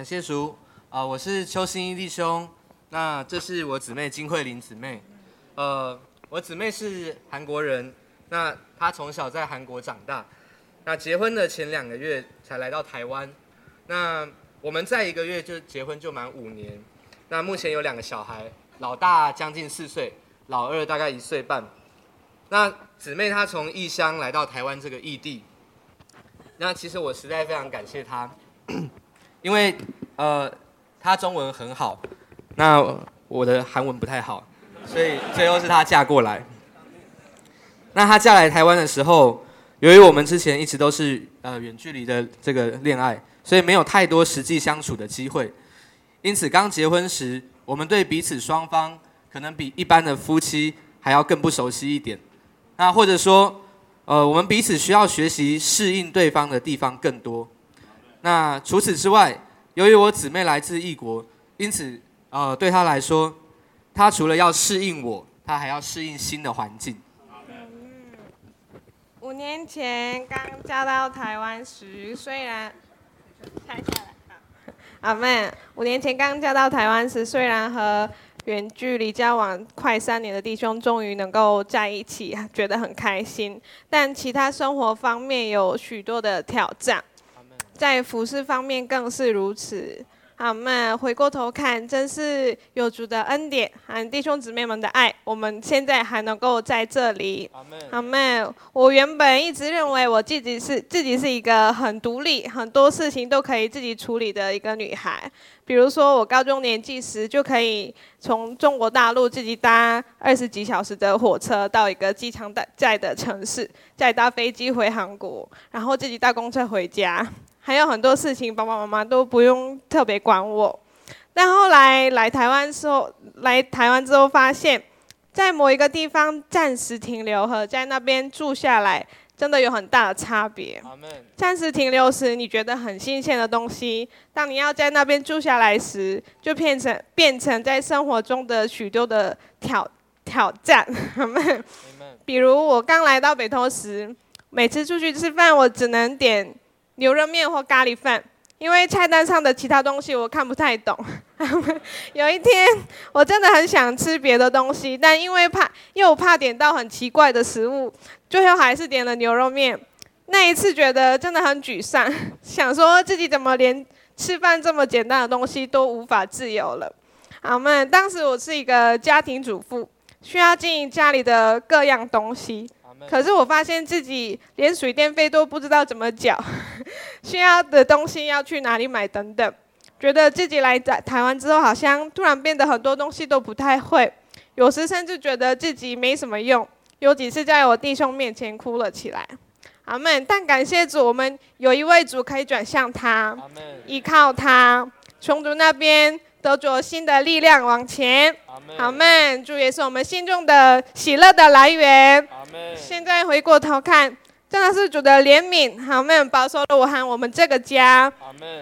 感谢主啊、我是邱新一弟兄。那这是我姊妹金慧玲姊妹。呃，我姊妹是韩国人，那她从小在韩国长大。那结婚的前两个月才来到台湾。那我们在一个月就结婚就满五年。那目前有两个小孩，老大将近四岁，老二大概一岁半。那姊妹她从异乡来到台湾这个异地，那其实我实在非常感谢她，因为呃他中文很好，那我的韩文不太好，所以最后是他嫁过来。那他嫁来台湾的时候，由于我们之前一直都是呃远距离的这个恋爱，所以没有太多实际相处的机会，因此刚结婚时，我们对彼此双方可能比一般的夫妻还要更不熟悉一点。那或者说，呃，我们彼此需要学习适应对方的地方更多。那除此之外，由于我姊妹来自异国，因此呃，对她来说，她除了要适应我，她还要适应新的环境。五年前刚嫁到台湾时，虽然拆下来，阿妹，五年前刚嫁到台湾时，虽然和远距离交往快三年的弟兄终于能够在一起，觉得很开心，但其他生活方面有许多的挑战，在服饰方面更是如此。阿妹，回过头看，真是有主的恩典和弟兄姊妹们的爱，我们现在还能够在这里。阿门。我原本一直认为我自己是自己是一个很独立，很多事情都可以自己处理的一个女孩。比如说，我高中年纪时就可以从中国大陆自己搭二十几小时的火车到一个机场在的城市，再搭飞机回韩国，然后自己搭公车回家，还有很多事情爸爸妈妈都不用特别管我。但后来来台湾之后，来台湾之后发现。在某一个地方暂时停留和在那边住下来，真的有很大的差别。暂时停留时，你觉得很新鲜的东西，当你要在那边住下来时，就变成变成在生活中的许多的挑挑战。比如我刚来到北投时，每次出去吃饭，我只能点牛肉面或咖喱饭。因为菜单上的其他东西我看不太懂。有一天，我真的很想吃别的东西，但因为怕又怕点到很奇怪的食物，最后还是点了牛肉面。那一次觉得真的很沮丧，想说自己怎么连吃饭这么简单的东西都无法自由了。好们，当时我是一个家庭主妇，需要经营家里的各样东西。可是我发现自己连水电费都不知道怎么缴，需要的东西要去哪里买等等，觉得自己来在台湾之后，好像突然变得很多东西都不太会，有时甚至觉得自己没什么用，有几次在我弟兄面前哭了起来。阿门。但感谢主，我们有一位主可以转向他，依靠他，从主那边。得着新的力量往前，好们，主也是我们心中的喜乐的来源。现在回过头看，真的是主的怜悯，好们，保守了我和我们这个家。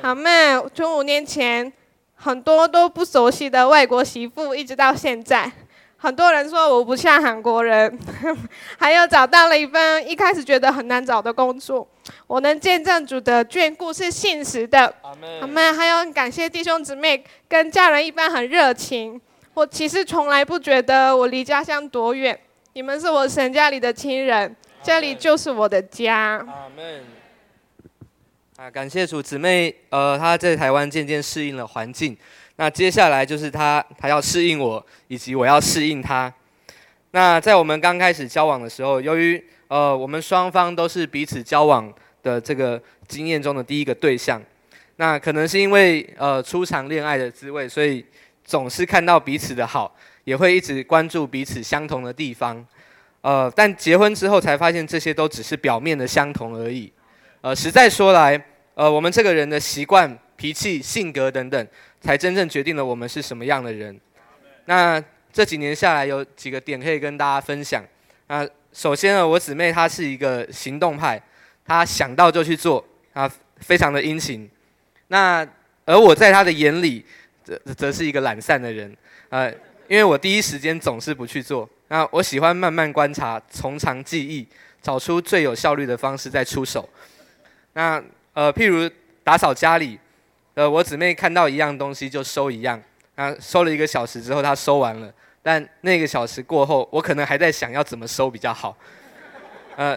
好们，从五年前很多都不熟悉的外国媳妇，一直到现在。很多人说我不像韩国人，还有找到了一份一开始觉得很难找的工作。我能见证主的眷顾是信实的。阿门。还有感谢弟兄姊妹跟家人一般很热情。我其实从来不觉得我离家乡多远，你们是我神家里的亲人，这里就是我的家。阿门。啊，感谢主姊妹，呃，她在台湾渐渐适应了环境。那接下来就是她，她要适应我，以及我要适应她。那在我们刚开始交往的时候，由于呃我们双方都是彼此交往的这个经验中的第一个对象，那可能是因为呃初尝恋爱的滋味，所以总是看到彼此的好，也会一直关注彼此相同的地方。呃，但结婚之后才发现这些都只是表面的相同而已。呃，实在说来，呃，我们这个人的习惯、脾气、性格等等。才真正决定了我们是什么样的人。那这几年下来，有几个点可以跟大家分享。啊，首先呢，我姊妹她是一个行动派，他想到就去做，啊，非常的殷勤。那而我在他的眼里，则则是一个懒散的人。呃，因为我第一时间总是不去做。那我喜欢慢慢观察，从长计议，找出最有效率的方式再出手。那呃，譬如打扫家里。呃，我姊妹看到一样东西就收一样，啊，收了一个小时之后她收完了，但那个小时过后，我可能还在想要怎么收比较好，呃，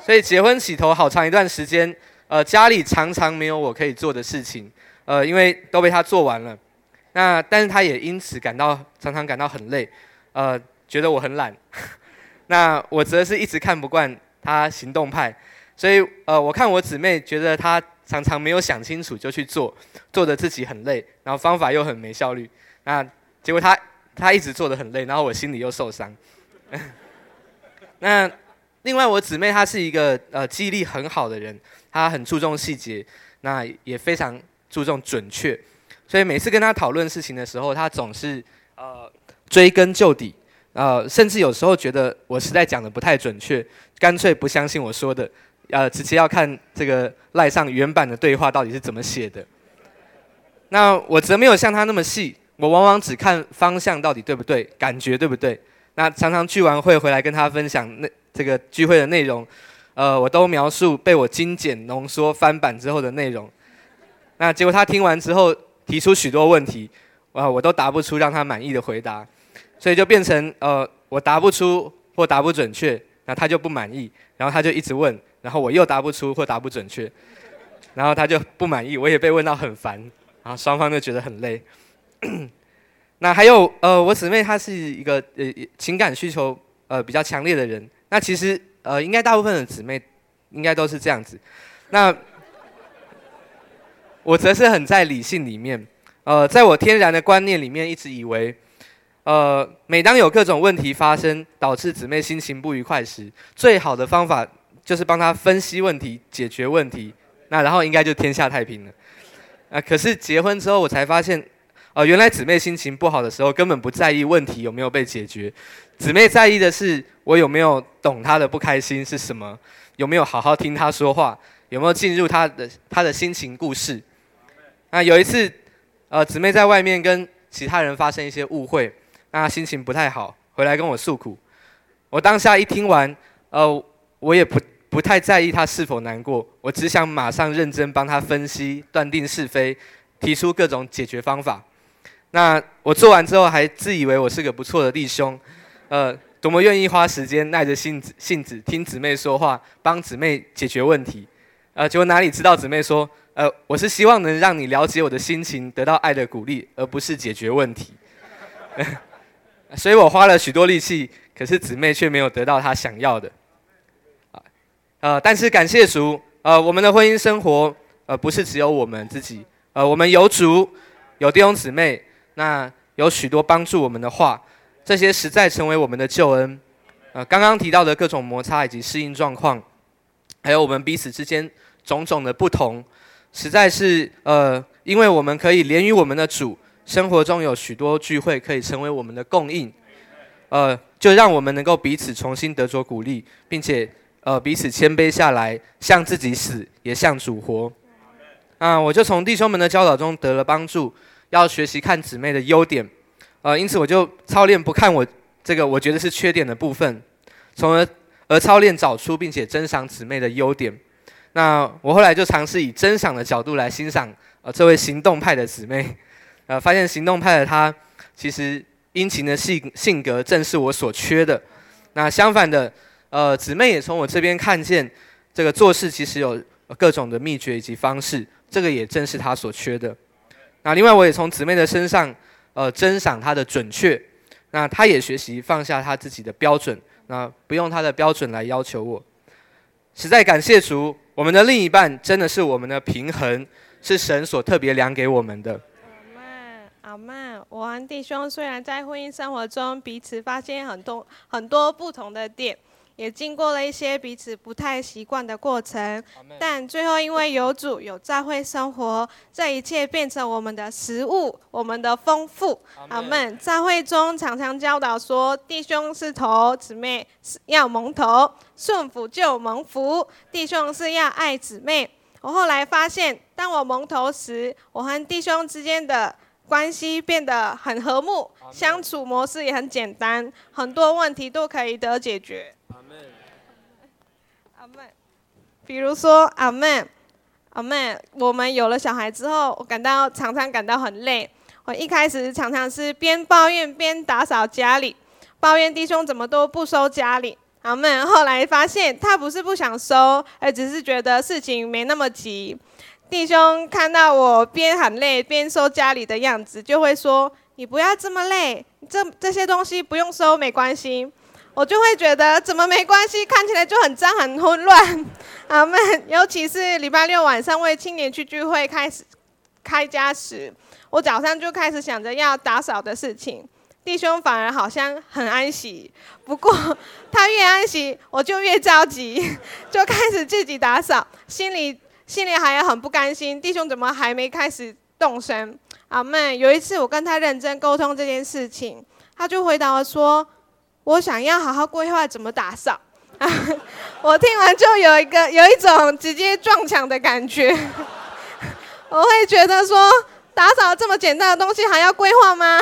所以结婚起头好长一段时间，呃，家里常常没有我可以做的事情，呃，因为都被他做完了，那但是他也因此感到常常感到很累，呃，觉得我很懒，那我则是一直看不惯他行动派。所以，呃，我看我姊妹觉得她常常没有想清楚就去做，做的自己很累，然后方法又很没效率，那结果她她一直做的很累，然后我心里又受伤。那另外我姊妹她是一个呃记忆力很好的人，她很注重细节，那也非常注重准确，所以每次跟她讨论事情的时候，她总是呃追根究底，呃，甚至有时候觉得我实在讲的不太准确，干脆不相信我说的。呃，直接要看这个赖上原版的对话到底是怎么写的。那我则没有像他那么细，我往往只看方向到底对不对，感觉对不对。那常常聚完会回来跟他分享那这个聚会的内容，呃，我都描述被我精简浓缩翻版之后的内容。那结果他听完之后提出许多问题，啊，我都答不出让他满意的回答，所以就变成呃，我答不出或答不准确，那他就不满意，然后他就一直问。然后我又答不出或答不准确，然后他就不满意，我也被问到很烦，然后双方就觉得很累。那还有呃，我姊妹她是一个呃情感需求呃比较强烈的人，那其实呃应该大部分的姊妹应该都是这样子。那我则是很在理性里面，呃，在我天然的观念里面一直以为，呃，每当有各种问题发生，导致姊妹心情不愉快时，最好的方法。就是帮她分析问题、解决问题，那然后应该就天下太平了。啊，可是结婚之后我才发现，哦，原来姊妹心情不好的时候根本不在意问题有没有被解决，姊妹在意的是我有没有懂她的不开心是什么，有没有好好听她说话，有没有进入她的她的心情故事。那有一次，呃，姊妹在外面跟其他人发生一些误会，那心情不太好，回来跟我诉苦。我当下一听完，呃，我也不。不太在意她是否难过，我只想马上认真帮她分析、断定是非，提出各种解决方法。那我做完之后，还自以为我是个不错的弟兄，呃，多么愿意花时间耐着性子、性子听姊妹说话，帮姊妹解决问题。呃，结果哪里知道姊妹说，呃，我是希望能让你了解我的心情，得到爱的鼓励，而不是解决问题。所以我花了许多力气，可是姊妹却没有得到她想要的。呃，但是感谢主，呃，我们的婚姻生活，呃，不是只有我们自己，呃，我们有主，有弟兄姊妹，那有许多帮助我们的话，这些实在成为我们的救恩。呃，刚刚提到的各种摩擦以及适应状况，还有我们彼此之间种种的不同，实在是呃，因为我们可以连于我们的主，生活中有许多聚会可以成为我们的供应，呃，就让我们能够彼此重新得着鼓励，并且。呃，彼此谦卑下来，向自己死，也向主活。啊，我就从弟兄们的教导中得了帮助，要学习看姊妹的优点。呃，因此我就操练不看我这个我觉得是缺点的部分，从而而操练找出并且珍赏姊妹的优点。那我后来就尝试以珍赏的角度来欣赏呃这位行动派的姊妹。呃，发现行动派的她其实殷勤的性性格正是我所缺的。那相反的。呃，姊妹也从我这边看见，这个做事其实有各种的秘诀以及方式，这个也正是她所缺的。那另外，我也从姊妹的身上，呃，珍赏她的准确。那她也学习放下她自己的标准，那不用她的标准来要求我。实在感谢主，我们的另一半真的是我们的平衡，是神所特别量给我们的。阿曼，阿妹，我和弟兄虽然在婚姻生活中彼此发现很多很多不同的点。也经过了一些彼此不太习惯的过程，但最后因为有主有教会生活，这一切变成我们的食物，我们的丰富。阿门。教会中常常教导说，弟兄是头，姊妹是要蒙头，顺服就蒙福。弟兄是要爱姊妹。我后来发现，当我蒙头时，我和弟兄之间的关系变得很和睦，相处模式也很简单，很多问题都可以得解决。比如说，阿妹，阿妹，我们有了小孩之后，我感到常常感到很累。我一开始常常是边抱怨边打扫家里，抱怨弟兄怎么都不收家里。阿妹，后来发现他不是不想收，而只是觉得事情没那么急。弟兄看到我边很累边收家里的样子，就会说：“你不要这么累，这这些东西不用收，没关系。”我就会觉得怎么没关系，看起来就很脏很混乱。阿们，尤其是礼拜六晚上为青年去聚会开始开家时，我早上就开始想着要打扫的事情。弟兄反而好像很安息，不过他越安息，我就越着急，就开始自己打扫，心里心里还很不甘心。弟兄怎么还没开始动身？阿们，有一次我跟他认真沟通这件事情，他就回答我说。我想要好好规划怎么打扫，我听完就有一个有一种直接撞墙的感觉。我会觉得说，打扫这么简单的东西还要规划吗？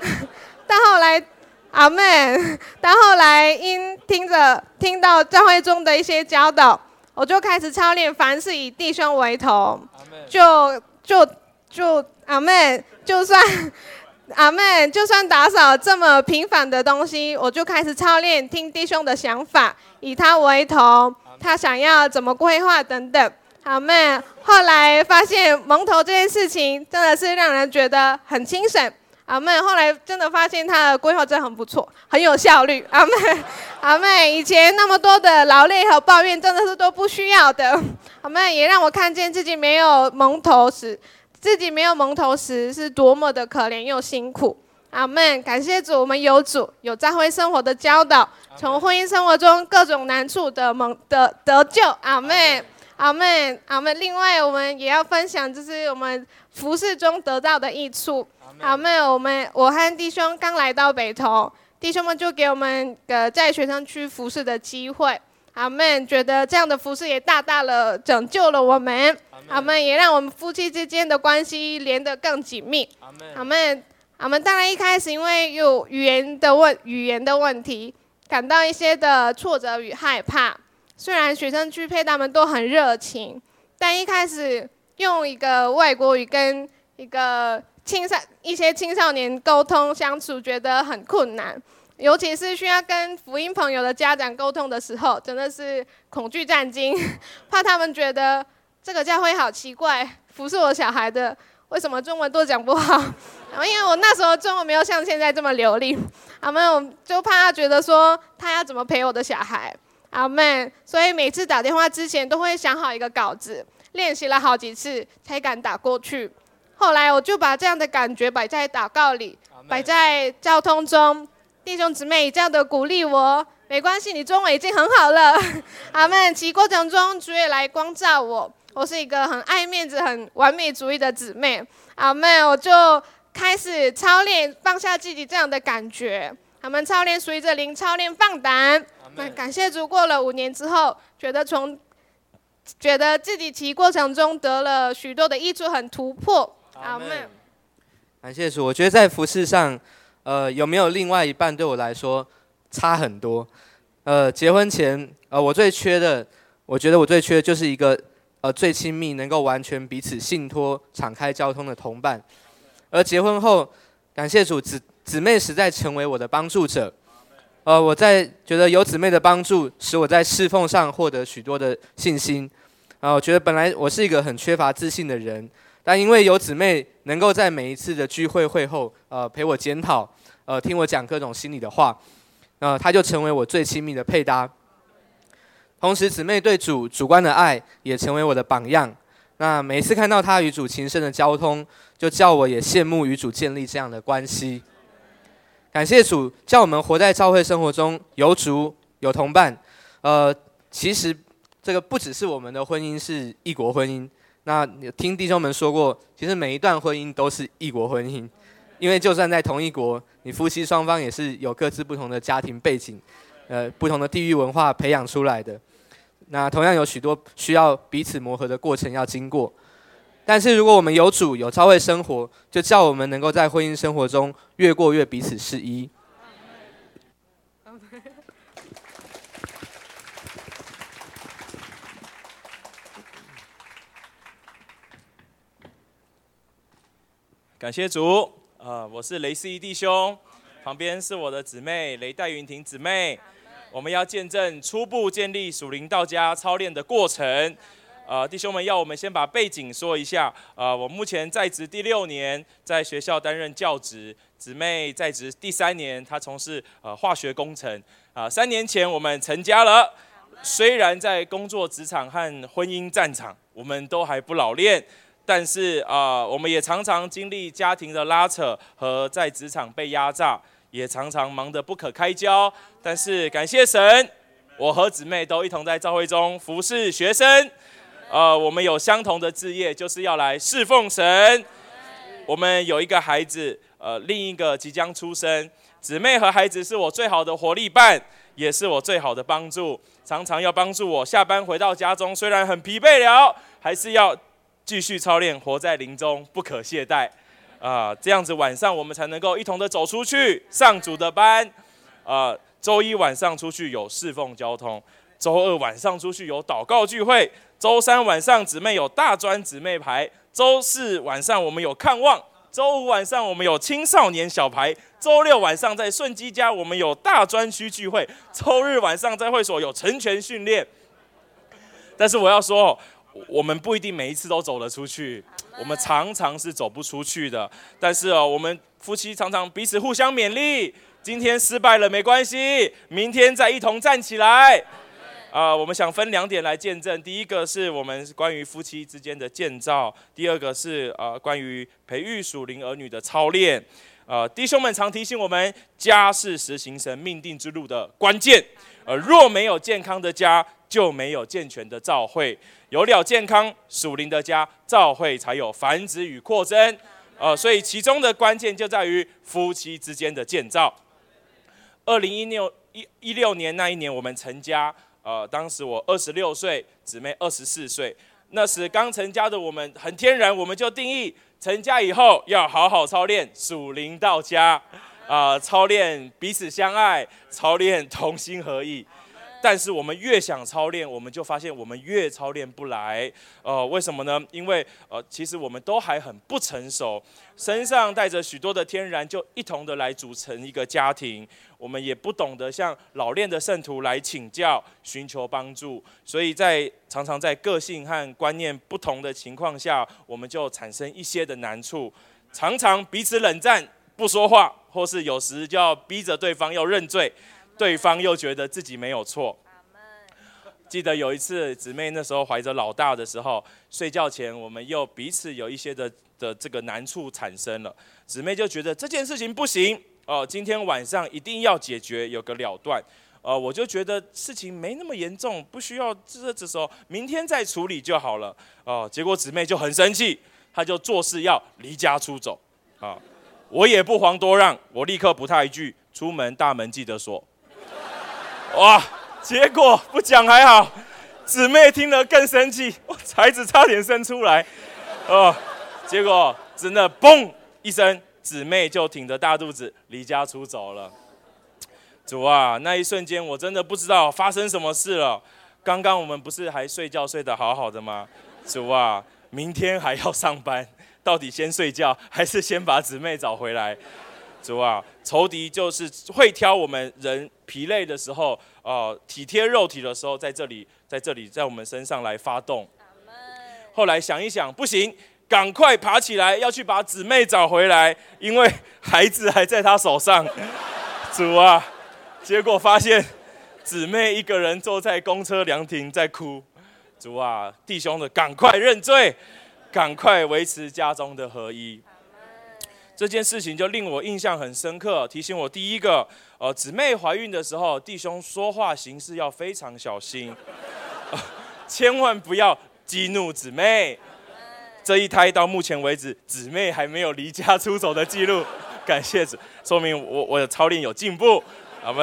但后来，阿妹，但后来因听着听到教会中的一些教导，我就开始操练，凡事以弟兄为头。就就就阿妹，就算。阿妹，就算打扫这么平凡的东西，我就开始操练听弟兄的想法，以他为头，他想要怎么规划等等。阿妹，后来发现蒙头这件事情真的是让人觉得很精神。阿妹，后来真的发现他的规划真的很不错，很有效率。阿妹，阿妹，以前那么多的劳累和抱怨真的是都不需要的。阿妹也让我看见自己没有蒙头时。自己没有蒙头时是多么的可怜又辛苦，阿门！感谢主，我们有主，有教会生活的教导，从婚姻生活中各种难处的蒙得得救，阿门，阿门，阿门。另外，我们也要分享，就是我们服饰中得到的益处，阿门。我们我和弟兄刚来到北投，弟兄们就给我们的在学生区服饰的机会。阿门，觉得这样的服饰也大大的拯救了我们。阿门，也让我们夫妻之间的关系连得更紧密。阿门，阿门。当然一开始因为有语言的问语言的问题，感到一些的挫折与害怕。虽然学生区配他们都很热情，但一开始用一个外国语跟一个青少一些青少年沟通相处，觉得很困难。尤其是需要跟福音朋友的家长沟通的时候，真的是恐惧战惊，怕他们觉得这个教会好奇怪，服侍我小孩的为什么中文都讲不好？然 后因为我那时候中文没有像现在这么流利，阿妹就怕他觉得说他要怎么陪我的小孩，阿妹，所以每次打电话之前都会想好一个稿子，练习了好几次才敢打过去。后来我就把这样的感觉摆在祷告里，摆在交通中。弟兄姊妹这样的鼓励我，没关系，你中文已经很好了。阿门。其过程中，主也来光照我。我是一个很爱面子、很完美主义的姊妹。阿门。我就开始操练放下自己这样的感觉。阿门。操练随着灵，操练放胆。那感谢主，过了五年之后，觉得从觉得自己骑过程中得了许多的益处，很突破。阿门。感谢主，我觉得在服饰上。呃，有没有另外一半对我来说差很多？呃，结婚前，呃，我最缺的，我觉得我最缺的就是一个呃最亲密、能够完全彼此信托、敞开交通的同伴。而结婚后，感谢主，姊姊妹实在成为我的帮助者。呃，我在觉得有姊妹的帮助，使我在侍奉上获得许多的信心。啊，我觉得本来我是一个很缺乏自信的人，但因为有姊妹能够在每一次的聚会会后，呃，陪我检讨。呃，听我讲各种心里的话，呃，他就成为我最亲密的配搭。同时，姊妹对主主观的爱也成为我的榜样。那每次看到他与主情深的交通，就叫我也羡慕与主建立这样的关系。感谢主，叫我们活在教会生活中有主有同伴。呃，其实这个不只是我们的婚姻是异国婚姻。那听弟兄们说过，其实每一段婚姻都是异国婚姻。因为就算在同一国，你夫妻双方也是有各自不同的家庭背景，呃，不同的地域文化培养出来的。那同样有许多需要彼此磨合的过程要经过。但是如果我们有主有超会生活，就叫我们能够在婚姻生活中越过越彼此是一。感谢主，呃，我是雷思义弟兄，旁边是我的姊妹雷戴云婷姊妹。我们要见证初步建立属灵道家操练的过程。呃，弟兄们，要我们先把背景说一下。呃，我目前在职第六年，在学校担任教职。姊妹在职第三年，她从事呃化学工程。啊，三年前我们成家了。虽然在工作职场和婚姻战场，我们都还不老练。但是啊，我们也常常经历家庭的拉扯和在职场被压榨，也常常忙得不可开交。但是感谢神，我和姊妹都一同在教会中服侍学生。呃，我们有相同的志业，就是要来侍奉神。我们有一个孩子，呃，另一个即将出生。姊妹和孩子是我最好的活力伴，也是我最好的帮助，常常要帮助我下班回到家中，虽然很疲惫了，还是要。继续操练，活在林中，不可懈怠，啊，这样子晚上我们才能够一同的走出去上主的班，啊，周一晚上出去有侍奉交通，周二晚上出去有祷告聚会，周三晚上姊妹有大专姊妹排，周四晚上我们有看望，周五晚上我们有青少年小排，周六晚上在顺基家我们有大专区聚会，周日晚上在会所有成全训练，但是我要说。我们不一定每一次都走得出去，我们常常是走不出去的。但是哦，我们夫妻常常彼此互相勉励。今天失败了没关系，明天再一同站起来。啊，我们想分两点来见证。第一个是我们关于夫妻之间的建造，第二个是呃关于培育属灵儿女的操练。呃，弟兄们常提醒我们，家是实行神命定之路的关键。呃，若没有健康的家，就没有健全的教会。有了健康属灵的家，教会才有繁殖与扩增。呃，所以其中的关键就在于夫妻之间的建造。二零一六一一六年那一年，我们成家。呃，当时我二十六岁，姊妹二十四岁。那时刚成家的我们，很天然，我们就定义成家以后要好好操练属灵到家，啊，操练彼此相爱，操练同心合意。但是我们越想操练，我们就发现我们越操练不来。呃，为什么呢？因为呃，其实我们都还很不成熟，身上带着许多的天然，就一同的来组成一个家庭。我们也不懂得向老练的圣徒来请教、寻求帮助，所以在常常在个性和观念不同的情况下，我们就产生一些的难处，常常彼此冷战、不说话，或是有时就要逼着对方要认罪。对方又觉得自己没有错。记得有一次姊妹那时候怀着老大的时候，睡觉前我们又彼此有一些的的这个难处产生了。姊妹就觉得这件事情不行哦，今天晚上一定要解决，有个了断。呃，我就觉得事情没那么严重，不需要这这时候明天再处理就好了。哦，结果姊妹就很生气，她就做事要离家出走。啊，我也不遑多让，我立刻补他一句：出门大门记得锁。哇！结果不讲还好，姊妹听了更生气，孩子差点生出来。哦，结果真的嘣一声，姊妹就挺着大肚子离家出走了。主啊，那一瞬间我真的不知道发生什么事了。刚刚我们不是还睡觉睡得好好的吗？主啊，明天还要上班，到底先睡觉 还是先把姊妹找回来？主啊，仇敌就是会挑我们人疲累的时候，呃，体贴肉体的时候，在这里，在这里，在我们身上来发动。后来想一想，不行，赶快爬起来，要去把姊妹找回来，因为孩子还在他手上。主啊，结果发现姊妹一个人坐在公车凉亭在哭。主啊，弟兄的，赶快认罪，赶快维持家中的合一。这件事情就令我印象很深刻，提醒我第一个，呃，姊妹怀孕的时候，弟兄说话行事要非常小心，千万不要激怒姊妹。这一胎到目前为止，姊妹还没有离家出走的记录，感谢主，说明我我的操练有进步。好不？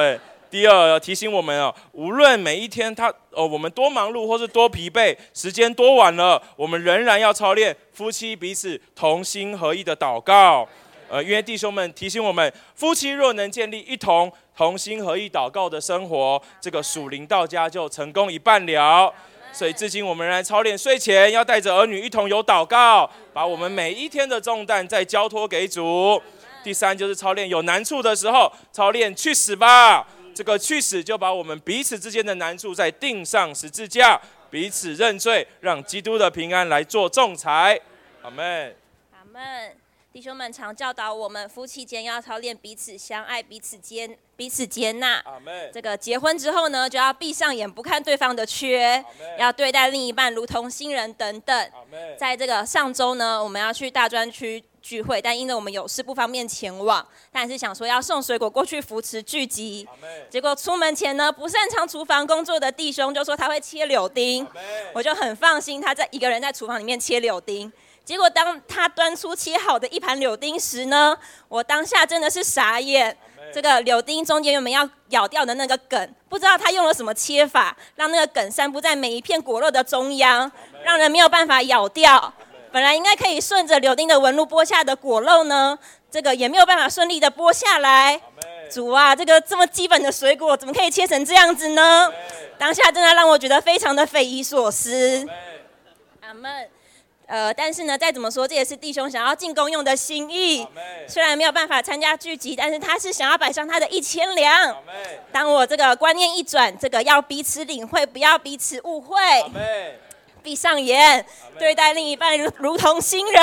第二提醒我们哦，无论每一天他哦，我们多忙碌或是多疲惫，时间多晚了，我们仍然要操练夫妻彼此同心合意的祷告。呃，因为弟兄们提醒我们，夫妻若能建立一同同心合意祷告的生活，这个属灵到家就成功一半了。所以至今我们来操练，睡前要带着儿女一同有祷告，把我们每一天的重担再交托给主。第三就是操练有难处的时候，操练去死吧。这个去死就把我们彼此之间的难处再钉上十字架，彼此认罪，让基督的平安来做仲裁。阿门。阿门。弟兄们常教导我们，夫妻间要操练彼此相爱，彼此接彼此接纳。阿门。这个结婚之后呢，就要闭上眼不看对方的缺，要对待另一半如同新人等等。在这个上周呢，我们要去大专区聚会，但因为我们有事不方便前往，但是想说要送水果过去扶持聚集。结果出门前呢，不擅长厨房工作的弟兄就说他会切柳丁，我就很放心他在一个人在厨房里面切柳丁。结果当他端出切好的一盘柳丁时呢，我当下真的是傻眼。这个柳丁中间原本要咬掉的那个梗，不知道他用了什么切法，让那个梗散布在每一片果肉的中央，让人没有办法咬掉。本来应该可以顺着柳丁的纹路剥下的果肉呢，这个也没有办法顺利的剥下来。主啊，这个这么基本的水果，怎么可以切成这样子呢？当下真的让我觉得非常的匪夷所思。阿门。呃，但是呢，再怎么说，这也是弟兄想要进攻用的心意。虽然没有办法参加聚集，但是他是想要摆上他的一千两。当我这个观念一转，这个要彼此领会，不要彼此误会。闭上眼，对待另一半如如同新人，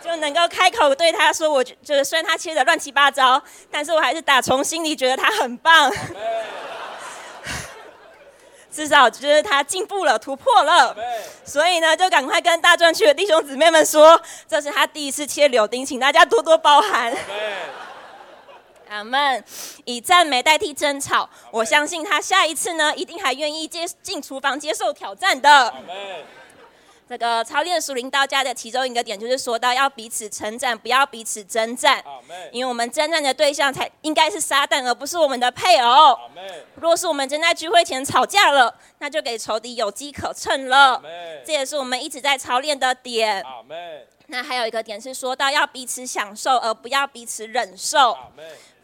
就能够开口对他说：“我就是虽然他切的乱七八糟，但是我还是打从心里觉得他很棒。” 至少觉得他进步了、突破了，所以呢，就赶快跟大专区的弟兄姊妹们说，这是他第一次切柳丁，请大家多多包涵。阿门。以赞美代替争吵，我相信他下一次呢，一定还愿意接进厨房接受挑战的。这个操练属灵道家的其中一个点，就是说到要彼此称赞，不要彼此征战。因为我们征战的对象才应该是撒旦，而不是我们的配偶。若是我们正在聚会前吵架了，那就给仇敌有机可乘了。这也是我们一直在操练的点。那还有一个点是说到要彼此享受，而不要彼此忍受。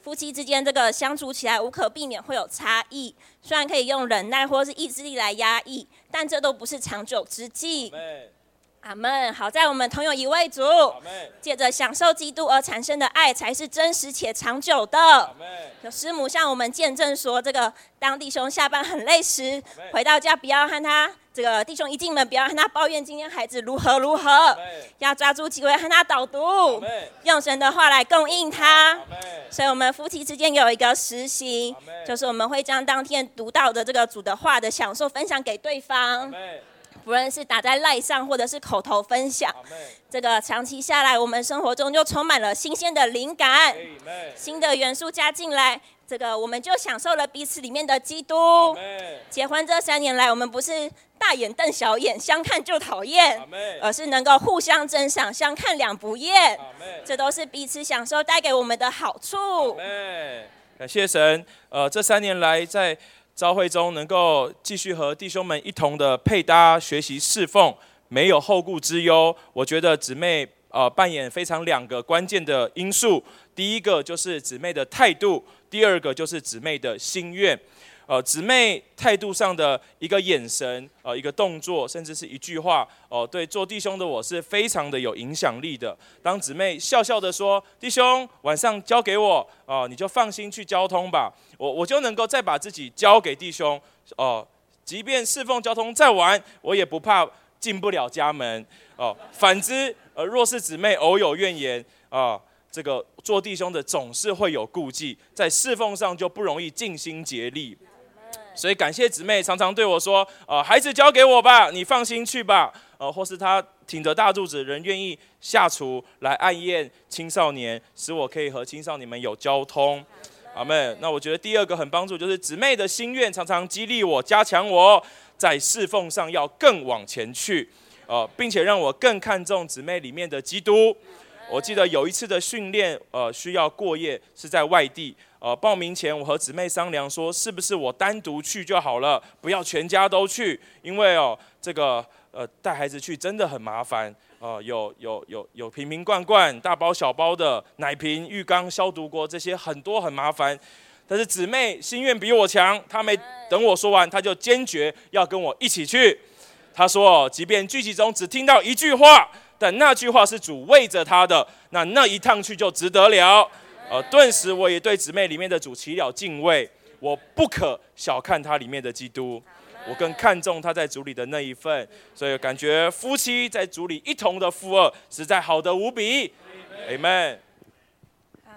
夫妻之间这个相处起来无可避免会有差异，虽然可以用忍耐或是意志力来压抑，但这都不是长久之计。阿门。好在我们同有一位主，借着享受基督而产生的爱才是真实且长久的。有师母向我们见证说，这个当弟兄下班很累时，回到家不要和他。这个弟兄一进门，不要和他抱怨今天孩子如何如何，要抓住机会和他导读，用神的话来供应他。所以，我们夫妻之间有一个实行，就是我们会将当天读到的这个主的话的享受分享给对方，不论是打在赖上，或者是口头分享。这个长期下来，我们生活中就充满了新鲜的灵感，新的元素加进来。这个我们就享受了彼此里面的基督。结婚这三年来，我们不是大眼瞪小眼，相看就讨厌，而是能够互相珍赏，相看两不厌。这都是彼此享受带给我们的好处。感谢神。呃，这三年来在朝会中能够继续和弟兄们一同的配搭学习侍奉，没有后顾之忧。我觉得姊妹呃扮演非常两个关键的因素。第一个就是姊妹的态度。第二个就是姊妹的心愿，呃，姊妹态度上的一个眼神，呃，一个动作，甚至是一句话，哦，对做弟兄的我是非常的有影响力的。当姊妹笑笑的说：“弟兄，晚上交给我，哦，你就放心去交通吧。”我我就能够再把自己交给弟兄，哦，即便侍奉交通再晚，我也不怕进不了家门，哦。反之，呃，若是姊妹偶有怨言，啊。这个做弟兄的总是会有顾忌，在侍奉上就不容易尽心竭力，所以感谢姊妹常常对我说：“呃，孩子交给我吧，你放心去吧。”呃，或是他挺着大肚子，仍愿意下厨来暗宴青少年，使我可以和青少年们有交通。阿妹，那我觉得第二个很帮助，就是姊妹的心愿常常激励我，加强我在侍奉上要更往前去，呃，并且让我更看重姊妹里面的基督。我记得有一次的训练，呃，需要过夜，是在外地。呃，报名前我和姊妹商量说，是不是我单独去就好了，不要全家都去，因为哦，这个呃带孩子去真的很麻烦。呃，有有有有瓶瓶罐罐、大包小包的奶瓶、浴缸、消毒锅这些很多很麻烦。但是姊妹心愿比我强，她没等我说完，她就坚决要跟我一起去。她说，即便剧集中只听到一句话，但那句话是主为着他的，那那一趟去就值得了。呃，顿时我也对姊妹里面的主起了敬畏。我不可小看他里面的基督，我更看重他在主里的那一份，所以感觉夫妻在主里一同的负二，实在好的无比。Amen。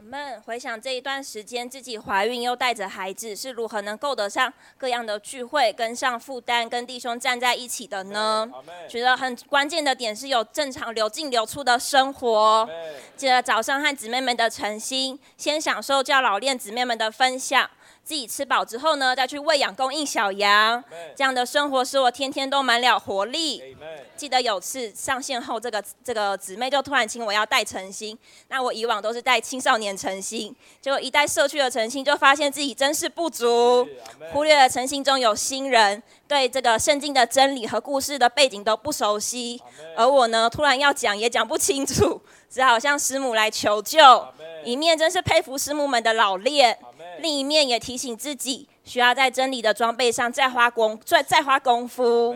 阿门。回想这一段时间，自己怀孕又带着孩子，是如何能够得上各样的聚会，跟上负担，跟弟兄站在一起的呢？觉得很关键的点是有正常流进流出的生活。记得早上和姊妹们的诚心，先享受叫老练姊妹们的分享。自己吃饱之后呢，再去喂养供应小羊，这样的生活使我天天都满了活力。记得有次上线后，这个这个姊妹就突然请我要带诚心，那我以往都是带青少年诚心，结果一带社区的诚心，就发现自己真是不足，忽略了诚心中有新人，对这个圣经的真理和故事的背景都不熟悉，而我呢，突然要讲也讲不清楚，只好向师母来求救。一面真是佩服师母们的老练。另一面也提醒自己，需要在真理的装备上再花功，再再花功夫。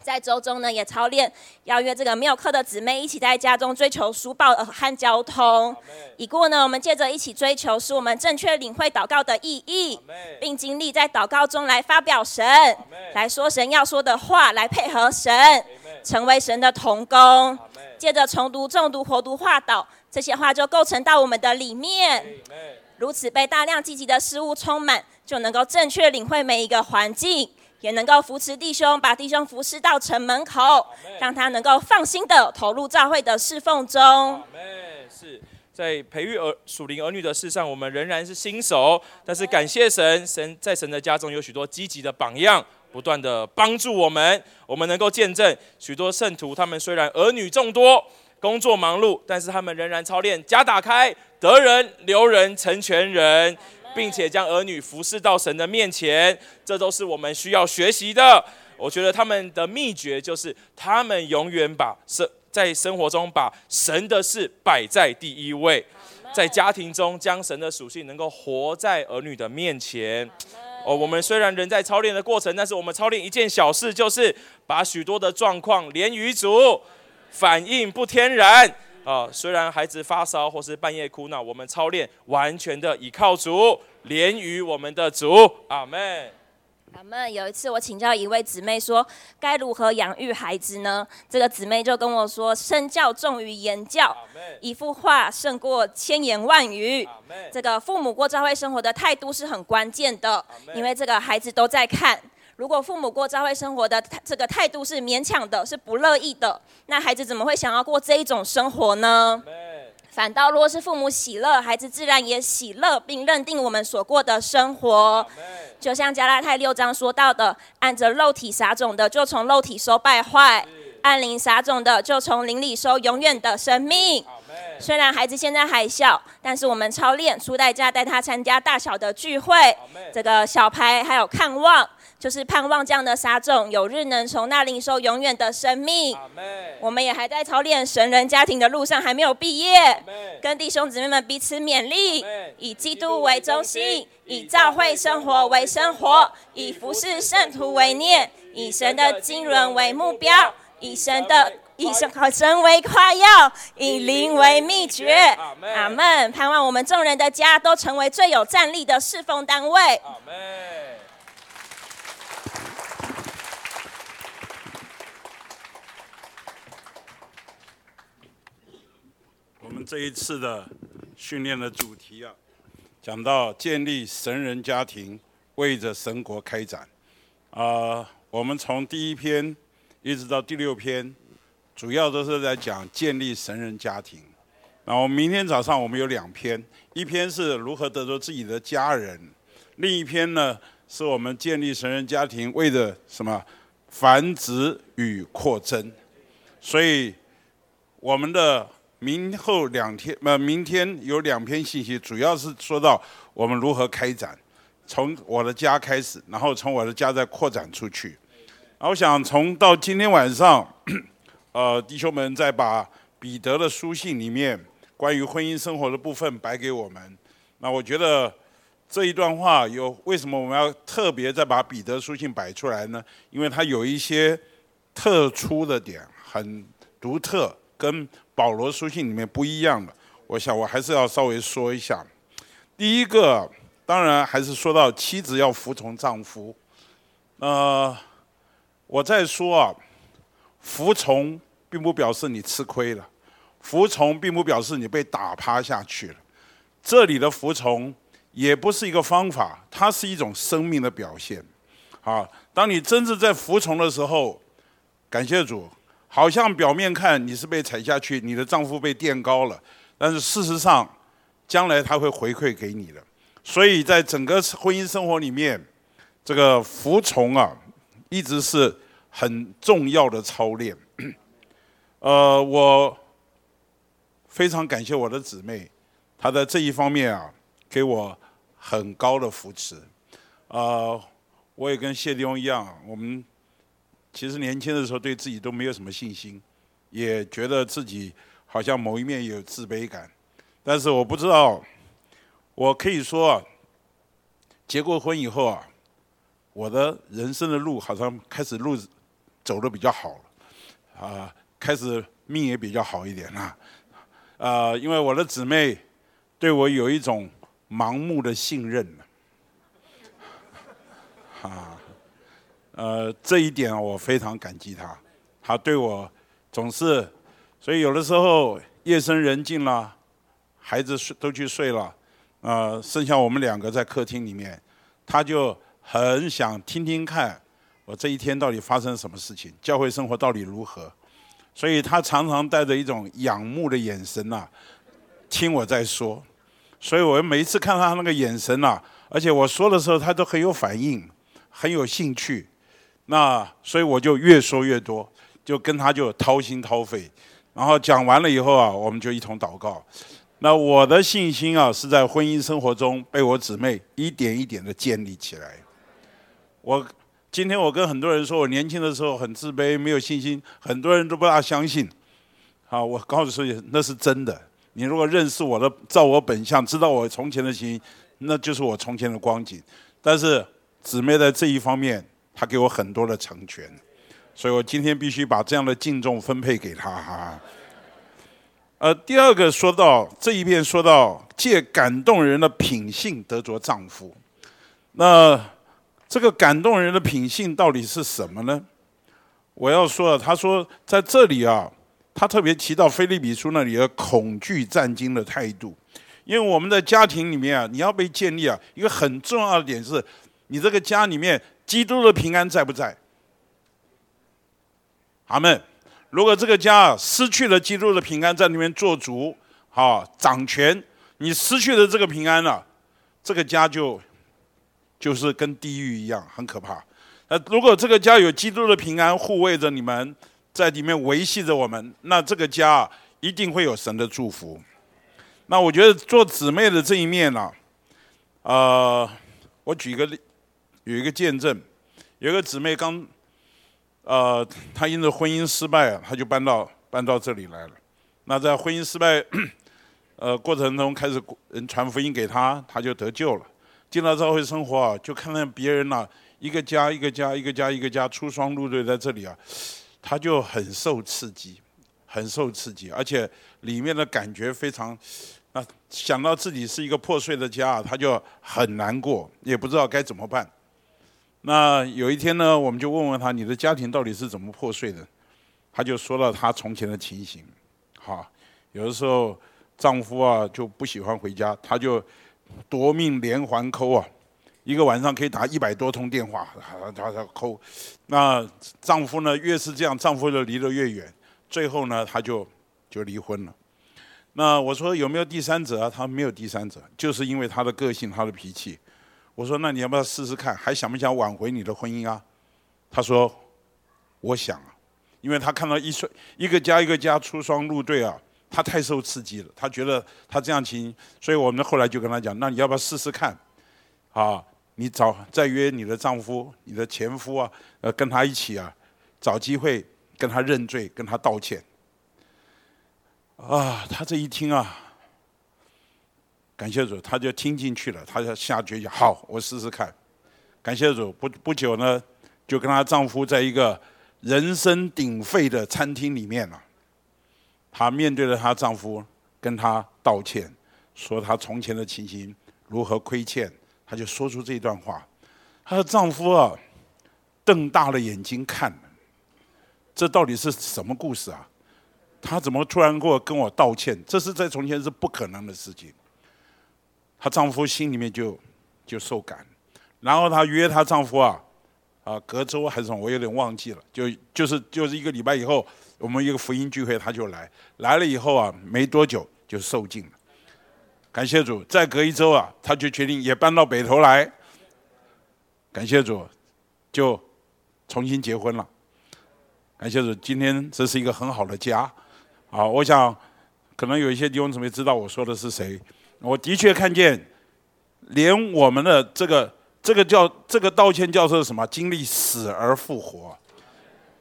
在周中呢，也操练，邀约这个没有课的姊妹一起在家中追求书报和交通。已过呢，我们借着一起追求，使我们正确领会祷告的意义，并经历在祷告中来发表神，来说神要说的话，来配合神，成为神的童工。借着重读、重读、活读、画导这些话，就构成到我们的里面。如此被大量积极的事物充满，就能够正确领会每一个环境，也能够扶持弟兄，把弟兄扶持到城门口，让他能够放心的投入教会的侍奉中。是在培育儿属灵儿女的事上，我们仍然是新手，但是感谢神，神在神的家中有许多积极的榜样，不断的帮助我们，我们能够见证许多圣徒，他们虽然儿女众多。工作忙碌，但是他们仍然操练家打开，得人留人成全人，并且将儿女服侍到神的面前，这都是我们需要学习的。我觉得他们的秘诀就是，他们永远把生在生活中把神的事摆在第一位，在家庭中将神的属性能够活在儿女的面前。哦，我们虽然人在操练的过程，但是我们操练一件小事，就是把许多的状况连于主。反应不天然啊！虽然孩子发烧或是半夜哭闹，我们操练完全的倚靠主，连于我们的主。阿门。阿门。有一次我请教一位姊妹说，该如何养育孩子呢？这个姊妹就跟我说，身教重于言教，一幅画胜过千言万语。这个父母过教会生活的态度是很关键的，因为这个孩子都在看。如果父母过教会生活的这个态度是勉强的，是不乐意的，那孩子怎么会想要过这一种生活呢？反倒若是父母喜乐，孩子自然也喜乐，并认定我们所过的生活。就像加拉太六章说到的：按着肉体撒种的，就从肉体收败坏；按灵撒种的，就从灵里收永远的生命。虽然孩子现在还小，但是我们操练出代价带他参加大小的聚会，这个小牌还有看望。就是盼望这样的撒种，有日能从那领受永远的生命。我们也还在操练神人家庭的路上，还没有毕业。跟弟兄姊妹们彼此勉励，以基督为中心，以教会生活为生活，以服侍圣徒为念，以神的经纶为目标，以神的以神和神为夸耀，以灵为秘诀。阿门。盼望我们众人的家都成为最有战力的侍奉单位。阿门。这一次的训练的主题啊，讲到建立神人家庭，为着神国开展。啊，我们从第一篇一直到第六篇，主要都是在讲建立神人家庭。然后明天早上我们有两篇，一篇是如何得着自己的家人，另一篇呢是我们建立神人家庭为着什么繁殖与扩增。所以我们的。明后两天，呃，明天有两篇信息，主要是说到我们如何开展，从我的家开始，然后从我的家再扩展出去。我想从到今天晚上，呃，弟兄们再把彼得的书信里面关于婚姻生活的部分摆给我们。那我觉得这一段话有为什么我们要特别再把彼得书信摆出来呢？因为它有一些特殊的点，很独特，跟保罗书信里面不一样的。我想我还是要稍微说一下。第一个，当然还是说到妻子要服从丈夫。呃，我在说啊，服从并不表示你吃亏了，服从并不表示你被打趴下去了。这里的服从也不是一个方法，它是一种生命的表现。啊，当你真正在服从的时候，感谢主，好像表面看你是被踩下去，你的丈夫被垫高了，但是事实上，将来他会回馈给你的。所以在整个婚姻生活里面。这个服从啊，一直是很重要的操练。呃，我非常感谢我的姊妹，她在这一方面啊，给我很高的扶持。啊，我也跟谢弟兄一样，我们其实年轻的时候对自己都没有什么信心，也觉得自己好像某一面有自卑感。但是我不知道，我可以说，结过婚以后啊。我的人生的路好像开始路走的比较好了，啊，开始命也比较好一点了，啊，因为我的姊妹对我有一种盲目的信任啊，呃，这一点我非常感激他，他对我总是，所以有的时候夜深人静了，孩子睡都去睡了，啊，剩下我们两个在客厅里面，他就。很想听听看，我这一天到底发生什么事情，教会生活到底如何？所以他常常带着一种仰慕的眼神呐，听我在说。所以我每一次看他那个眼神呐，而且我说的时候他都很有反应，很有兴趣。那所以我就越说越多，就跟他就掏心掏肺。然后讲完了以后啊，我们就一同祷告。那我的信心啊，是在婚姻生活中被我姊妹一点一点的建立起来。我今天我跟很多人说，我年轻的时候很自卑，没有信心，很多人都不大相信。好，我告诉你，那是真的。你如果认识我的，照我本相，知道我从前的心，那就是我从前的光景。但是姊妹在这一方面，他给我很多的成全，所以我今天必须把这样的敬重分配给他哈。呃，第二个说到这一遍，说到借感动人的品性得着丈夫，那。这个感动人的品性到底是什么呢？我要说，他说在这里啊，他特别提到菲利比书那里的恐惧战惊的态度，因为我们在家庭里面啊，你要被建立啊，一个很重要的点是，你这个家里面基督的平安在不在？阿门。如果这个家失去了基督的平安在里面做主，好掌权，你失去了这个平安了，这个家就。就是跟地狱一样，很可怕。那如果这个家有基督的平安护卫着你们，在里面维系着我们，那这个家一定会有神的祝福。那我觉得做姊妹的这一面呢，呃，我举个例，有一个见证，有一个姊妹刚，呃，她因着婚姻失败啊，她就搬到搬到这里来了。那在婚姻失败，呃过程中开始人传福音给她，她就得救了。进了教会生活啊，就看到别人呐，一个家一个家一个家一个家出双入对在这里啊，她就很受刺激，很受刺激，而且里面的感觉非常，啊，想到自己是一个破碎的家，他就很难过，也不知道该怎么办。那有一天呢，我们就问问他，你的家庭到底是怎么破碎的？他就说了他从前的情形，哈，有的时候丈夫啊就不喜欢回家，他就。夺命连环扣啊，一个晚上可以打一百多通电话，他他扣。那丈夫呢，越是这样，丈夫就离得越远。最后呢，他就就离婚了。那我说有没有第三者啊？他没有第三者，就是因为他的个性，他的脾气。我说那你要不要试试看？还想不想挽回你的婚姻啊？他说我想啊，因为他看到一双一个家一个家出双入对啊。他太受刺激了，他觉得他这样情，所以我们后来就跟他讲，那你要不要试试看？啊，你找再约你的丈夫、你的前夫啊，呃，跟他一起啊，找机会跟他认罪，跟他道歉。啊，他这一听啊，感谢主，她就听进去了，她就下决心，好，我试试看。感谢主，不不久呢，就跟她丈夫在一个人声鼎沸的餐厅里面了。她面对着她丈夫，跟他道歉，说她从前的情形如何亏欠，她就说出这段话。她的丈夫啊，瞪大了眼睛看，这到底是什么故事啊？她怎么突然过跟我道歉？这是在从前是不可能的事情。她丈夫心里面就就受感，然后她约她丈夫啊，啊，隔周还是什么，我有点忘记了，就就是就是一个礼拜以后，我们一个福音聚会，她就来，来了以后啊，没多久就受尽了。感谢主，再隔一周啊，她就决定也搬到北头来。感谢主，就重新结婚了。感谢主，今天这是一个很好的家。啊，我想可能有一些弟兄姊妹知道我说的是谁。我的确看见，连我们的这个这个叫这个道歉叫做什么？经历死而复活，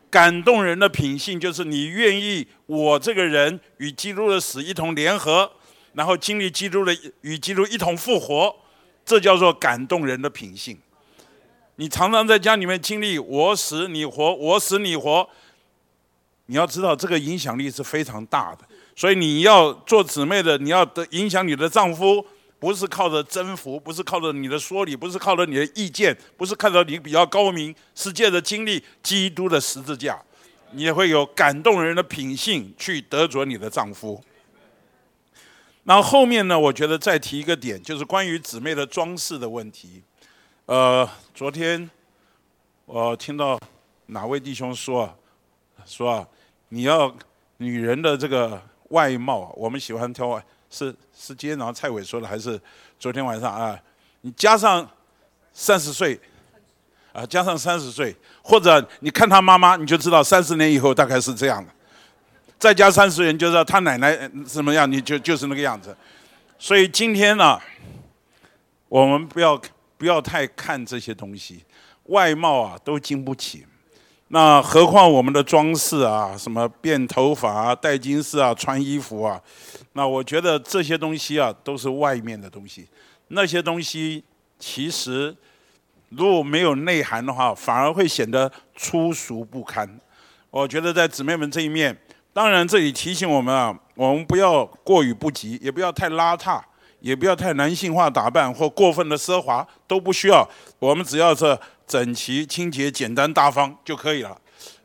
感动人的品性就是你愿意我这个人与基督的死一同联合，然后经历基督的与基督一同复活，这叫做感动人的品性。你常常在家里面经历我死你活，我死你活，你要知道这个影响力是非常大的。所以你要做姊妹的，你要的影响你的丈夫，不是靠着征服，不是靠着你的说理，不是靠着你的意见，不是看到你比较高明，是借着经历基督的十字架，你也会有感动人的品性去得着你的丈夫。那后面呢，我觉得再提一个点，就是关于姊妹的装饰的问题。呃，昨天我听到哪位弟兄说，说啊，你要女人的这个。外貌，我们喜欢挑，是是今天早上蔡伟说的，还是昨天晚上啊？你加上三十岁，啊，加上三十岁，或者你看他妈妈，你就知道三十年以后大概是这样的。再加三十岁，你就知道他奶奶怎么样，你就就是那个样子。所以今天呢，我们不要不要太看这些东西，外貌啊都经不起。那何况我们的装饰啊，什么变头发啊、戴金饰啊、穿衣服啊，那我觉得这些东西啊都是外面的东西。那些东西其实如果没有内涵的话，反而会显得粗俗不堪。我觉得在姊妹们这一面，当然这里提醒我们啊，我们不要过于不及，也不要太邋遢，也不要太男性化打扮或过分的奢华，都不需要。我们只要是。整齐、清洁、简单、大方就可以了。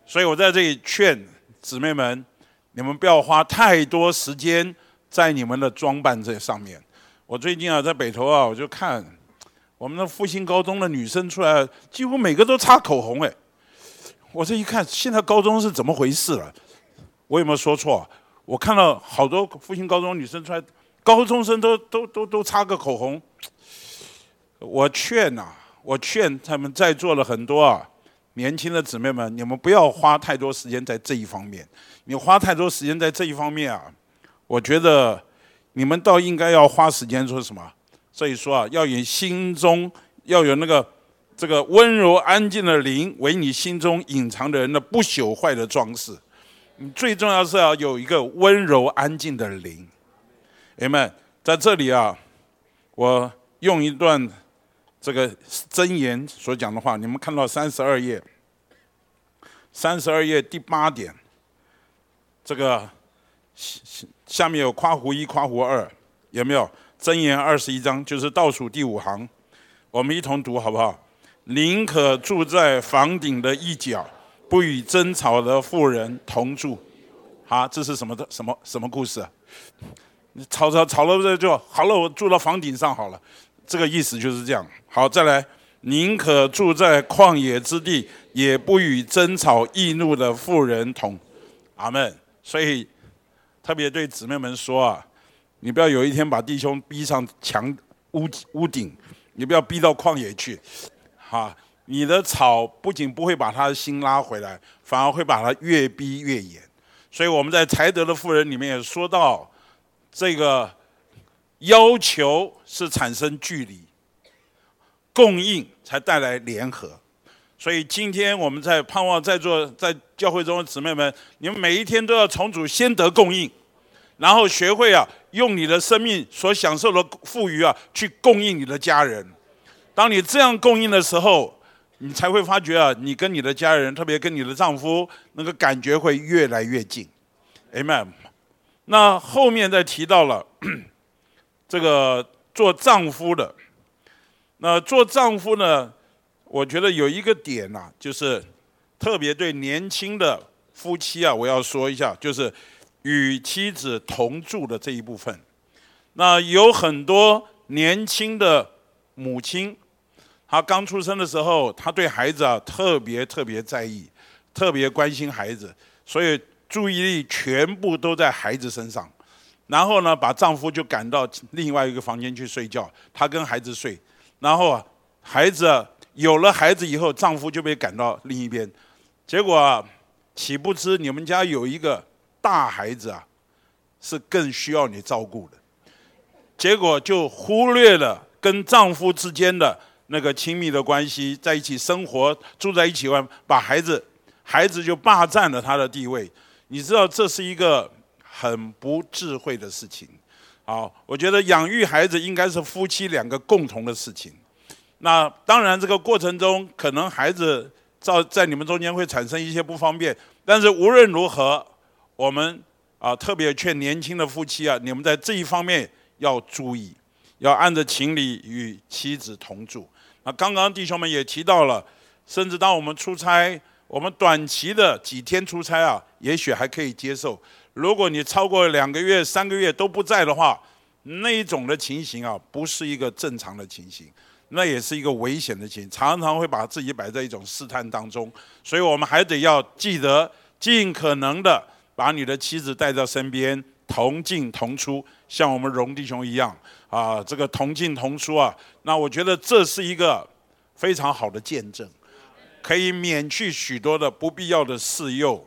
所以我在这里劝姊妹们，你们不要花太多时间在你们的装扮这上面。我最近啊，在北投啊，我就看我们的复兴高中的女生出来，几乎每个都擦口红哎。我这一看，现在高中是怎么回事了？我有没有说错？我看到好多复兴高中女生出来，高中生都都都都擦个口红。我劝呐。我劝他们在座的很多啊年轻的姊妹们，你们不要花太多时间在这一方面。你花太多时间在这一方面啊，我觉得你们倒应该要花时间做什么？所以说啊，要以心中要有那个这个温柔安静的灵为你心中隐藏的人的不朽坏的装饰。你最重要是要有一个温柔安静的灵。友们，在这里啊，我用一段。这个箴言所讲的话，你们看到三十二页，三十二页第八点，这个下下面有夸胡一、夸胡二，有没有？箴言二十一章就是倒数第五行，我们一同读好不好？宁可住在房顶的一角，不与争吵的妇人同住。好，这是什么的？什么什么故事？吵吵吵了这就好了，我住到房顶上好了。这个意思就是这样。好，再来，宁可住在旷野之地，也不与争吵易怒的妇人同。阿门。所以特别对姊妹们说啊，你不要有一天把弟兄逼上墙屋屋顶，你不要逼到旷野去。哈，你的吵不仅不会把他的心拉回来，反而会把他越逼越严。所以我们在才德的妇人里面也说到这个。要求是产生距离，供应才带来联合，所以今天我们在盼望在座在教会中的姊妹们，你们每一天都要重组先得供应，然后学会啊，用你的生命所享受的富余啊，去供应你的家人。当你这样供应的时候，你才会发觉啊，你跟你的家人，特别跟你的丈夫，那个感觉会越来越近。Amen。那后面再提到了这个做丈夫的，那做丈夫呢，我觉得有一个点呐，就是特别对年轻的夫妻啊，我要说一下，就是与妻子同住的这一部分。那有很多年轻的母亲。她刚出生的时候，她对孩子啊特别特别在意，特别关心孩子，所以注意力全部都在孩子身上。然后呢，把丈夫就赶到另外一个房间去睡觉，她跟孩子睡。然后，孩子有了孩子以后，丈夫就被赶到另一边。结果，岂不知你们家有一个大孩子啊，是更需要你照顾的。结果就忽略了跟丈夫之间的。那个亲密的关系，在一起生活，住在一起完，把孩子，孩子就霸占了他的地位。你知道这是一个很不智慧的事情。好，我觉得养育孩子应该是夫妻两个共同的事情。那当然，这个过程中可能孩子在在你们中间会产生一些不方便，但是无论如何，我们啊特别劝年轻的夫妻啊，你们在这一方面要注意，要按着情理与妻子同住。那刚刚弟兄们也提到了，甚至当我们出差，我们短期的几天出差啊，也许还可以接受。如果你超过两个月、三个月都不在的话，那一种的情形啊，不是一个正常的情形，那也是一个危险的情形，常常会把自己摆在一种试探当中。所以我们还得要记得，尽可能的把你的妻子带到身边，同进同出，像我们荣弟兄一样。啊，这个同进同出啊，那我觉得这是一个非常好的见证，可以免去许多的不必要的事诱。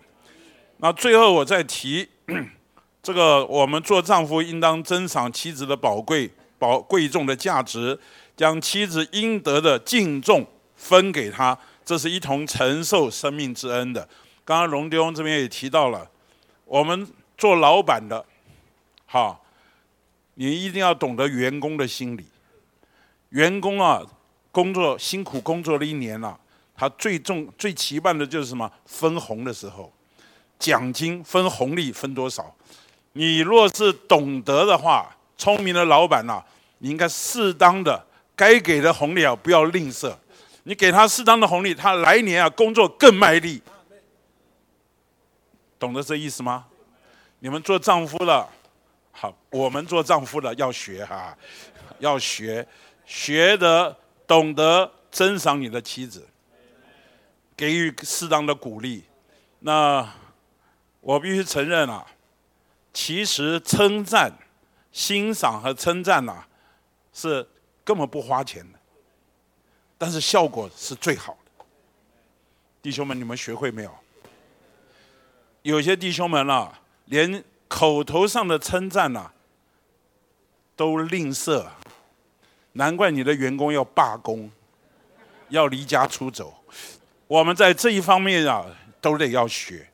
那最后我再提，这个我们做丈夫应当珍赏妻子的宝贵、宝贵重的价值，将妻子应得的敬重分给他，这是一同承受生命之恩的。刚刚龙丢这边也提到了，我们做老板的，好。你一定要懂得员工的心理。员工啊，工作辛苦工作了一年了，他最重最期盼的就是什么？分红的时候，奖金分红利分多少？你若是懂得的话，聪明的老板呐，你应该适当的该给的红利啊，不要吝啬。你给他适当的红利，他来年啊工作更卖力。懂得这意思吗？你们做丈夫的。好，我们做丈夫的要学哈，要学，学得懂得珍赏你的妻子，给予适当的鼓励。那我必须承认啊，其实称赞、欣赏和称赞呐，是根本不花钱的，但是效果是最好的。弟兄们，你们学会没有？有些弟兄们啊，连。口头上的称赞呐，都吝啬，难怪你的员工要罢工，要离家出走。我们在这一方面啊，都得要学。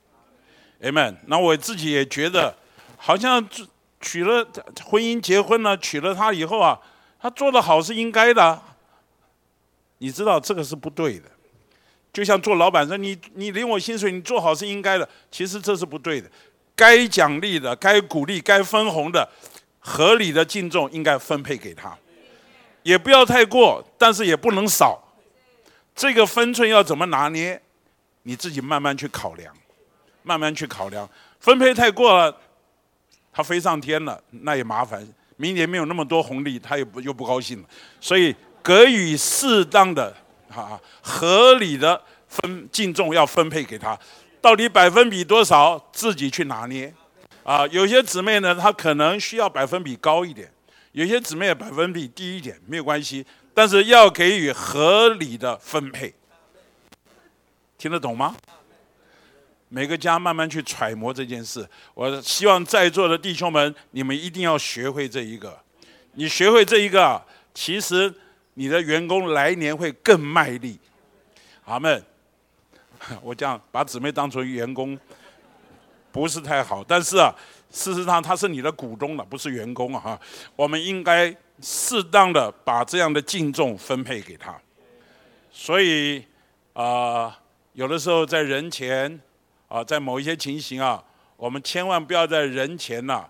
Amen。那我自己也觉得，好像娶了婚姻结婚了，娶了她以后啊，她做的好是应该的。你知道这个是不对的。就像做老板说，你你领我薪水，你做好是应该的。其实这是不对的。该奖励的、该鼓励、该分红的，合理的敬重应该分配给他，也不要太过，但是也不能少。这个分寸要怎么拿捏？你自己慢慢去考量，慢慢去考量。分配太过了，他飞上天了，那也麻烦。明年没有那么多红利，他也不又不高兴了。所以，给予适当的、啊合理的分敬重，要分配给他。到底百分比多少，自己去拿捏，啊，有些姊妹呢，她可能需要百分比高一点；有些姊妹百分比低一点，没有关系，但是要给予合理的分配，听得懂吗？每个家慢慢去揣摩这件事。我希望在座的弟兄们，你们一定要学会这一个。你学会这一个，其实你的员工来年会更卖力。阿门。我这样把姊妹当成员工，不是太好。但是啊，事实上他是你的股东了，不是员工啊。我们应该适当的把这样的敬重分配给他。所以啊，有的时候在人前啊，在某一些情形啊，我们千万不要在人前呐，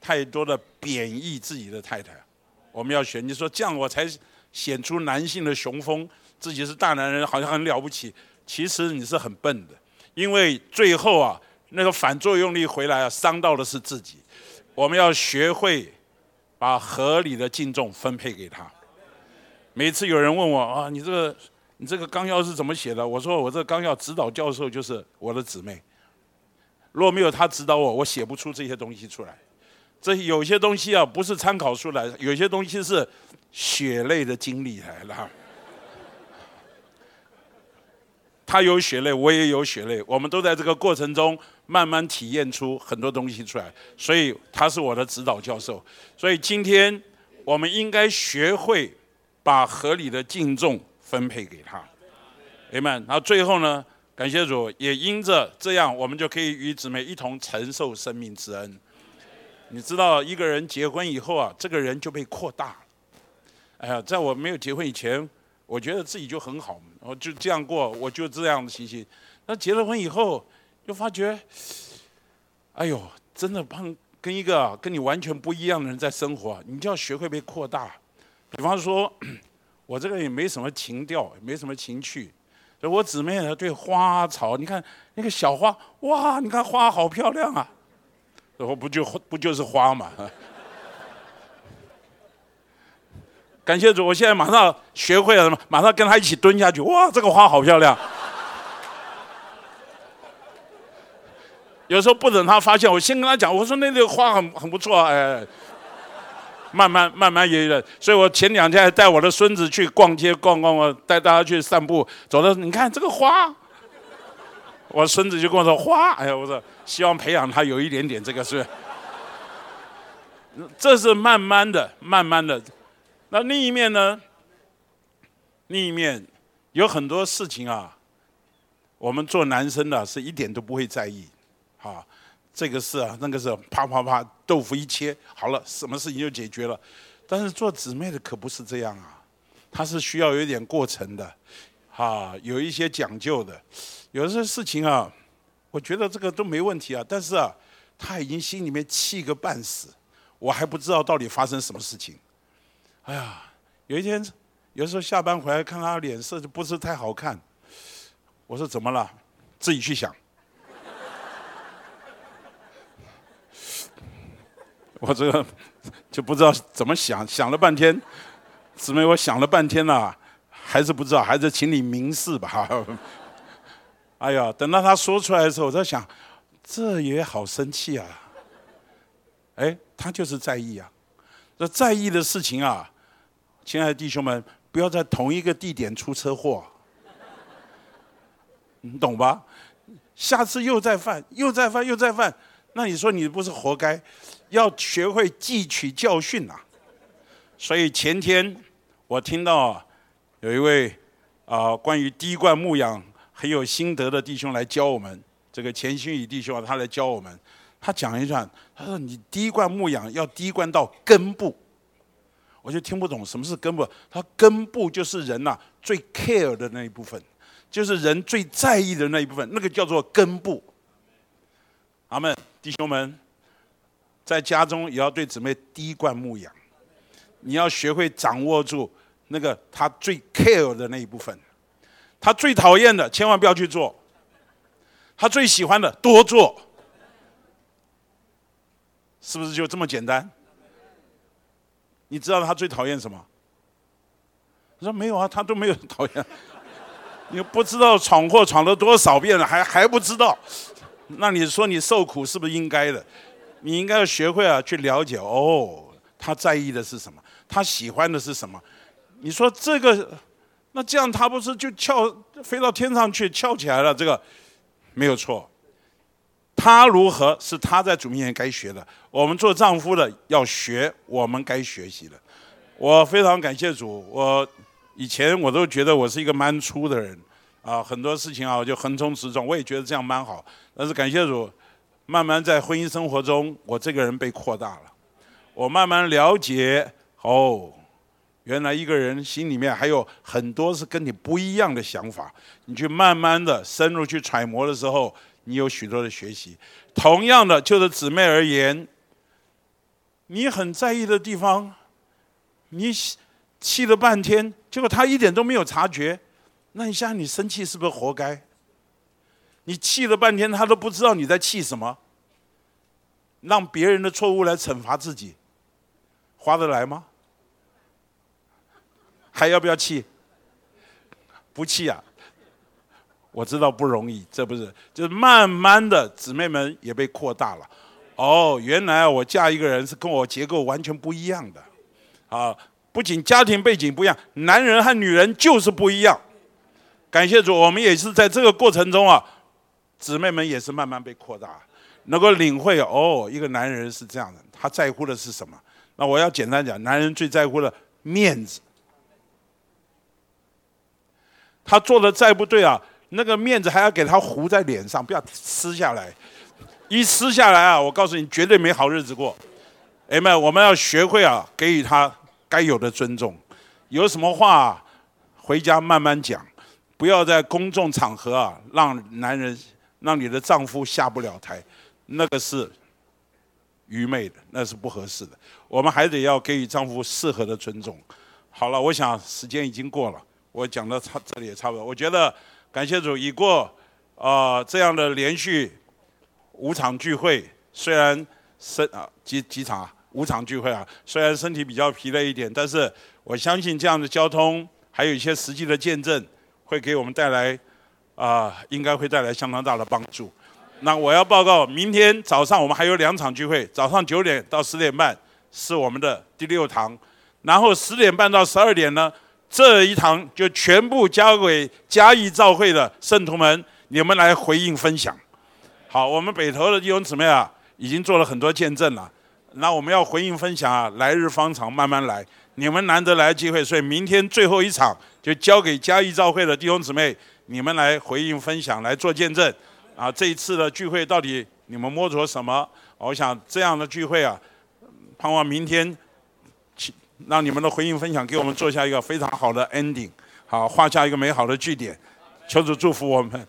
太多的贬义自己的太太。我们要选，你说这样我才显出男性的雄风，自己是大男人，好像很了不起。其实你是很笨的，因为最后啊，那个反作用力回来啊，伤到的是自己。我们要学会把合理的敬重分配给他。每次有人问我啊，你这个你这个纲要是怎么写的？我说我这个纲要指导教授就是我的姊妹。若没有他指导我，我写不出这些东西出来。这有些东西啊，不是参考书来，有些东西是血泪的经历来了。他有血泪，我也有血泪，我们都在这个过程中慢慢体验出很多东西出来，所以他是我的指导教授。所以今天我们应该学会把合理的敬重分配给他，明白？然后最后呢，感谢主，也因着这样，我们就可以与姊妹一同承受生命之恩。你知道，一个人结婚以后啊，这个人就被扩大。哎呀，在我没有结婚以前。我觉得自己就很好，我就这样过，我就这样的情形。那结了婚以后，就发觉，哎呦，真的碰跟一个跟你完全不一样的人在生活，你就要学会被扩大。比方说，我这个也没什么情调，也没什么情趣。我姊妹呢，对花草，你看那个小花，哇，你看花好漂亮啊，然后不就不就是花嘛？感谢主，我现在马上学会了什么？马上跟他一起蹲下去。哇，这个花好漂亮！有时候不等他发现，我先跟他讲，我说那个花很很不错，哎，慢慢慢慢也有。所以我前两天还带我的孙子去逛街逛逛，我带大家去散步，走的你看这个花，我孙子就跟我说花，哎呀，我说希望培养他有一点点这个是，这是慢慢的，慢慢的。那另一面呢？另一面有很多事情啊，我们做男生的是一点都不会在意，啊，这个事啊，那个是啪啪啪，豆腐一切好了，什么事情就解决了。但是做姊妹的可不是这样啊，他是需要有点过程的，啊，有一些讲究的。有些事情啊，我觉得这个都没问题啊，但是啊，他已经心里面气个半死，我还不知道到底发生什么事情。哎呀，有一天，有时候下班回来看他脸色就不是太好看。我说怎么了？自己去想。我这个就不知道怎么想，想了半天，姊妹，我想了半天了，还是不知道，还是请你明示吧。哎呀，等到他说出来的时候，我在想，这也好生气啊。哎，他就是在意啊，这在意的事情啊。亲爱的弟兄们，不要在同一个地点出车祸，你懂吧？下次又再犯，又再犯，又再犯，那你说你不是活该？要学会汲取教训呐。所以前天我听到有一位啊关于滴灌牧养很有心得的弟兄来教我们，这个钱新宇弟兄啊他来教我们，他讲一段，他说你滴灌牧养要滴灌到根部。我就听不懂什么是根部，他根部就是人呐最 care 的那一部分，就是人最在意的那一部分，那个叫做根部。阿门，弟兄们，在家中也要对姊妹滴灌牧养，你要学会掌握住那个他最 care 的那一部分，他最讨厌的千万不要去做，他最喜欢的多做，是不是就这么简单？你知道他最讨厌什么？他说没有啊，他都没有讨厌。你不知道闯祸闯了多少遍了，还还不知道？那你说你受苦是不是应该的？你应该要学会啊，去了解哦，他在意的是什么？他喜欢的是什么？你说这个，那这样他不是就翘飞到天上去翘起来了？这个没有错。他如何是他在主面前该学的？我们做丈夫的要学我们该学习的。我非常感谢主。我以前我都觉得我是一个蛮粗的人，啊，很多事情啊我就横冲直撞。我也觉得这样蛮好。但是感谢主，慢慢在婚姻生活中，我这个人被扩大了，我慢慢了解哦，原来一个人心里面还有很多是跟你不一样的想法，你去慢慢的深入去揣摩的时候，你有许多的学习。同样的，就是姊妹而言，你很在意的地方，你气了半天，结果他一点都没有察觉，那你现在你生气是不是活该？你气了半天，他都不知道你在气什么，让别人的错误来惩罚自己，划得来吗？还要不要气？不气啊！我知道不容易，这不是，就是慢慢的，姊妹们也被扩大了。哦，原来我嫁一个人是跟我结构完全不一样的，啊，不仅家庭背景不一样，男人和女人就是不一样。感谢主，我们也是在这个过程中啊，姊妹们也是慢慢被扩大，能够领会哦，一个男人是这样的，他在乎的是什么？那我要简单讲，男人最在乎的面子，他做的再不对啊。那个面子还要给他糊在脸上，不要撕下来。一撕下来啊，我告诉你，绝对没好日子过。哎们，我们要学会啊，给予他该有的尊重。有什么话回家慢慢讲，不要在公众场合啊，让男人、让你的丈夫下不了台，那个是愚昧的，那是不合适的。我们还得要给予丈夫适合的尊重。好了，我想时间已经过了，我讲到差这里也差不多。我觉得。感谢主，已过啊这样的连续五场聚会，虽然身啊几几场啊五场聚会啊，虽然身体比较疲累一点，但是我相信这样的交通，还有一些实际的见证，会给我们带来啊，应该会带来相当大的帮助。那我要报告，明天早上我们还有两场聚会，早上九点到十点半是我们的第六堂，然后十点半到十二点呢。这一堂就全部交给嘉义召会的圣徒们，你们来回应分享。好，我们北投的弟兄姊妹啊，已经做了很多见证了。那我们要回应分享啊，来日方长，慢慢来。你们难得来机会，所以明天最后一场就交给嘉义召会的弟兄姊妹，你们来回应分享，来做见证。啊，这一次的聚会到底你们摸着什么？我想这样的聚会啊，盼望明天。让你们的回应分享给我们做下一个非常好的 ending，好画下一个美好的句点，求主祝福我们。